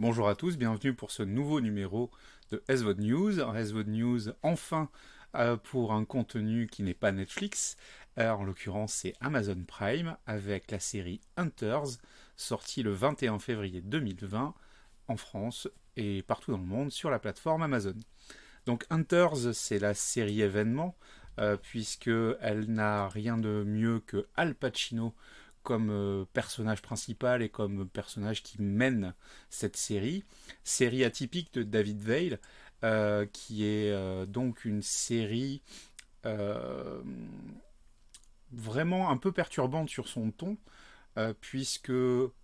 Bonjour à tous, bienvenue pour ce nouveau numéro de SVOD News. SVOD News, enfin, euh, pour un contenu qui n'est pas Netflix. Euh, en l'occurrence, c'est Amazon Prime avec la série Hunters, sortie le 21 février 2020 en France et partout dans le monde sur la plateforme Amazon. Donc Hunters, c'est la série événement, euh, puisqu'elle n'a rien de mieux que Al Pacino comme euh, personnage principal et comme personnage qui mène cette série. Série atypique de David Veil, euh, qui est euh, donc une série vraiment un peu perturbante sur son ton, puisque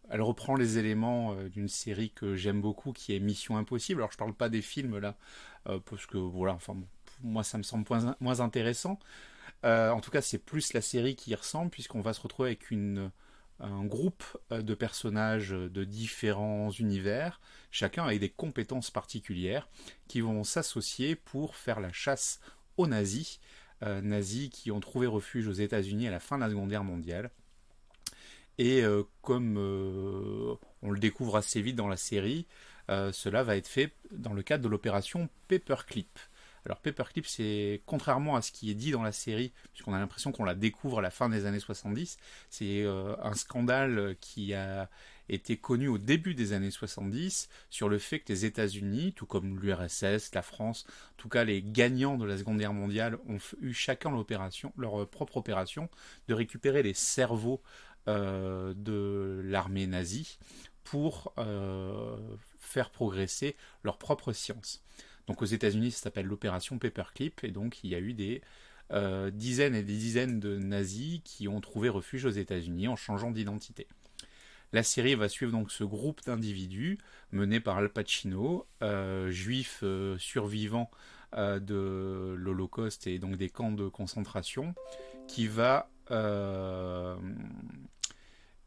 elle reprend les éléments d'une série que j'aime beaucoup, qui est Mission Impossible. Alors je parle pas des films là, parce que voilà, enfin moi ça me semble moins intéressant. Euh, en tout cas, c'est plus la série qui y ressemble, puisqu'on va se retrouver avec un groupe euh, de personnages de différents univers, chacun avec des compétences particulières, qui vont s'associer pour faire la chasse aux nazis, euh, nazis qui ont trouvé refuge aux États-Unis à la fin de la Seconde Guerre mondiale. Et comme on le découvre assez vite dans la série, cela va être fait dans le cadre de l'opération Paperclip. Alors Paperclip, c'est contrairement à ce qui est dit dans la série, puisqu'on a l'impression qu'on la découvre à la fin des années 70, c'est euh, un scandale qui a été connu au début des années 70 sur le fait que les États-Unis, tout comme l'URSS, la France, en tout cas les gagnants de la Seconde Guerre mondiale, ont eu chacun l'opération, leur euh, propre opération de récupérer les cerveaux euh, de l'armée nazie pour faire progresser leur propre science. Donc aux États-Unis, ça s'appelle l'opération Paperclip, et donc il y a eu des euh, dizaines et des dizaines de nazis qui ont trouvé refuge aux États-Unis en changeant d'identité. La série va suivre donc ce groupe d'individus mené par Al Pacino, euh, juif euh, survivant de l'Holocauste et donc des camps de concentration, qui va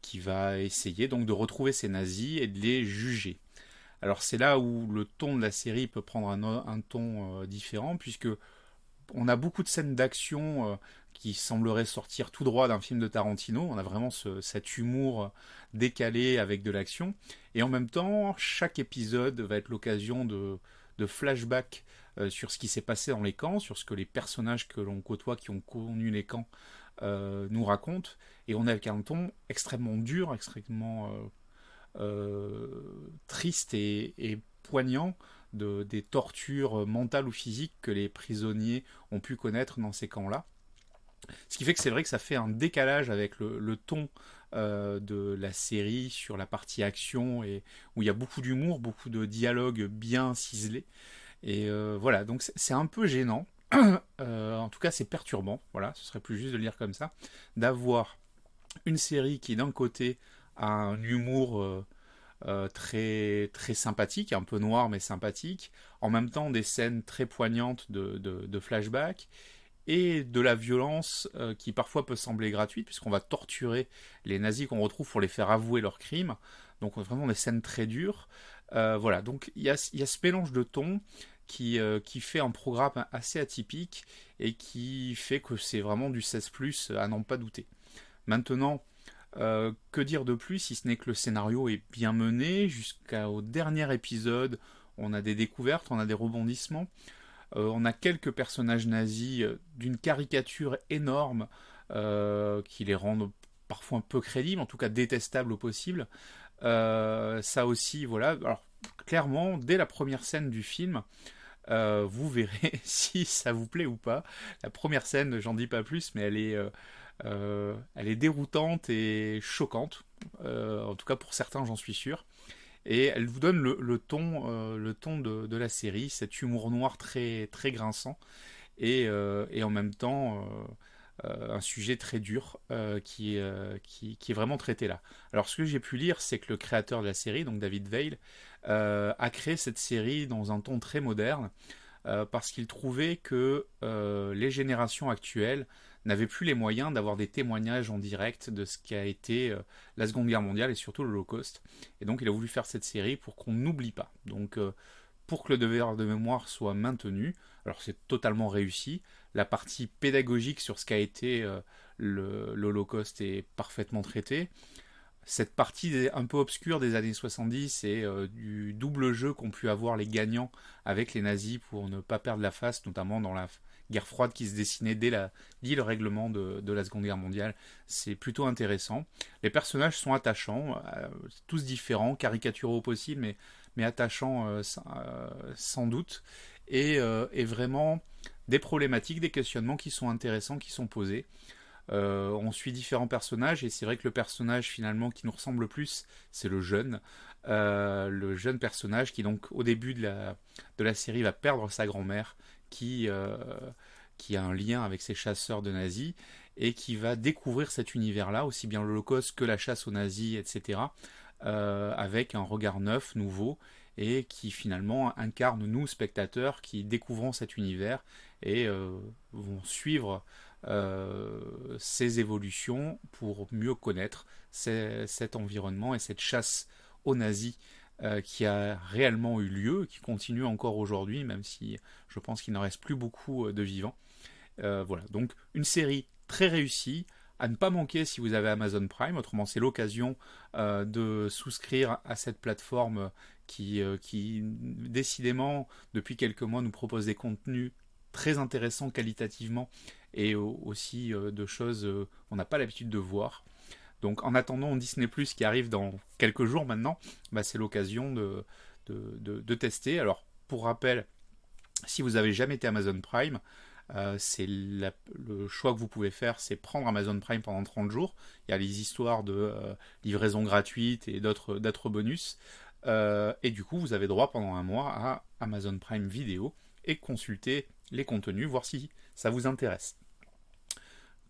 qui va essayer donc de retrouver ces nazis et de les juger. Alors c'est là où le ton de la série peut prendre un, ton euh, différent, puisque on a beaucoup de scènes d'action euh, qui sembleraient sortir tout droit d'un film de Tarantino. On a vraiment cet humour euh, décalé avec de l'action. Et en même temps, chaque épisode va être l'occasion de, de flashbacks sur ce qui s'est passé dans les camps, sur ce que les personnages que l'on côtoie qui ont connu les camps nous racontent. Et on a un ton extrêmement dur, extrêmement euh, triste et, poignant de, des tortures mentales ou physiques que les prisonniers ont pu connaître dans ces camps-là. Ce qui fait que c'est vrai que ça fait un décalage avec le, ton euh, de la série sur la partie action et où il y a beaucoup d'humour, beaucoup de dialogues bien ciselés. Et euh, voilà, donc c'est un peu gênant. en tout cas, c'est perturbant. Voilà, ce serait plus juste de le dire comme ça, d'avoir une série qui d'un côté un humour euh, euh, très, très sympathique, un peu noir mais sympathique, en même temps des scènes très poignantes de, de, flashback, et de la violence euh, qui parfois peut sembler gratuite, puisqu'on va torturer les nazis qu'on retrouve pour les faire avouer leurs crimes, donc vraiment des scènes très dures. voilà, donc il y a, y a, ce mélange de tons qui, qui fait un programme assez atypique et qui fait que c'est vraiment du 16 à n'en pas douter. Maintenant, euh, que dire de plus si ce n'est que le scénario est bien mené jusqu'au dernier épisode on a des découvertes, on a des rebondissements, euh, on a quelques personnages nazis euh, d'une caricature énorme qui les rendent parfois un peu crédibles, en tout cas détestables au possible. ça aussi, voilà. Alors clairement, dès la première scène du film, vous verrez si ça vous plaît ou pas. La première scène, j'en dis pas plus, mais elle est, elle est déroutante et choquante, euh, en tout cas pour certains, j'en suis sûr. Et elle vous donne le, ton, euh, le ton de, la série, cet humour noir très, très grinçant, et, en même temps un sujet très dur qui, qui, qui, est vraiment traité là. Alors ce que j'ai pu lire, c'est que le créateur de la série, donc David Veil, a créé cette série dans un ton très moderne, parce qu'il trouvait que les générations actuelles n'avait plus les moyens d'avoir des témoignages en direct de ce qu'a été euh, la Seconde Guerre mondiale et surtout l'Holocauste. Et donc il a voulu faire cette série pour qu'on n'oublie pas. Donc euh, pour que le devoir de mémoire soit maintenu, alors c'est totalement réussi, la partie pédagogique sur ce qu'a été euh, l'Holocauste est parfaitement traitée. Cette partie un peu obscure des années 70 et du double jeu qu'ont pu avoir les gagnants avec les nazis pour ne pas perdre la face, notamment dans la guerre froide qui se dessinait dès, le règlement de, la Seconde Guerre mondiale. C'est plutôt intéressant. Les personnages sont attachants, tous différents, caricaturaux au possible, mais, attachants sans doute. Et, vraiment des problématiques, des questionnements qui sont intéressants, qui sont posés. Euh, on suit différents personnages et c'est vrai que le personnage finalement qui nous ressemble le plus, c'est le jeune. Euh, le jeune personnage qui donc au début de la, série va perdre sa grand-mère qui, euh, qui a un lien avec ces chasseurs de nazis et qui va découvrir cet univers-là, aussi bien l'Holocauste que la chasse aux nazis, etc., avec un regard neuf, nouveau, et qui finalement incarne nous, spectateurs, qui découvrons cet univers et vont suivre euh, ces évolutions pour mieux connaître cet environnement et cette chasse aux nazis euh, qui a réellement eu lieu, qui continue encore aujourd'hui, même si je pense qu'il n'en reste plus beaucoup euh, de vivants. voilà, donc une série très réussie, à ne pas manquer si vous avez Amazon Prime. Autrement, c'est l'occasion de souscrire à cette plateforme qui, qui, décidément, depuis quelques mois, nous propose des contenus très intéressants qualitativement et aussi euh, de choses euh, qu'on n'a pas l'habitude de voir. Donc en attendant Disney Plus qui arrive dans quelques jours maintenant, bah, c'est l'occasion de, de, tester. Alors pour rappel, si vous avez jamais été Amazon Prime, euh, le choix que vous pouvez faire, c'est prendre Amazon Prime pendant 30 jours. Il y a les histoires de livraison gratuite et d'autres bonus. Et du coup, vous avez droit pendant un mois à Amazon Prime Vidéo et consulter les contenus, voir si ça vous intéresse.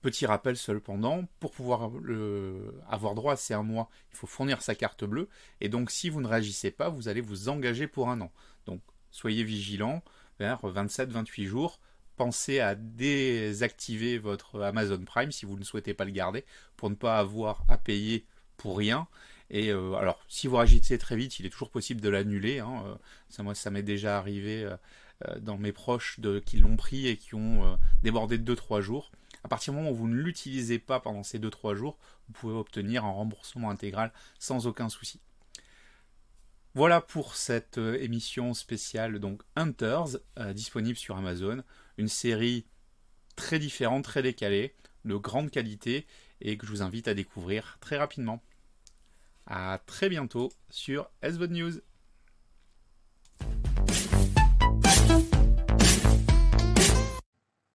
Petit rappel cependant, pour pouvoir avoir droit à ces un mois, il faut fournir sa carte bleue. Et donc si vous ne réagissez pas, vous allez vous engager pour un an. Donc soyez vigilants, vers 27-28 jours. Pensez à désactiver votre Amazon Prime si vous ne souhaitez pas le garder, pour ne pas avoir à payer pour rien. Et euh, alors, si vous réagissez très vite, il est toujours possible de l'annuler. Hein. Euh, ça, moi, ça m'est déjà arrivé euh, dans mes proches qui l'ont pris et qui ont débordé de 2-3 jours. À partir du moment où vous ne l'utilisez pas pendant ces 2-3 jours, vous pouvez obtenir un remboursement intégral sans aucun souci. Voilà pour cette émission spéciale donc Hunters, disponible sur Amazon. Une série très différente, très décalée, de grande qualité et que je vous invite à découvrir très rapidement. A très bientôt sur SVOD News.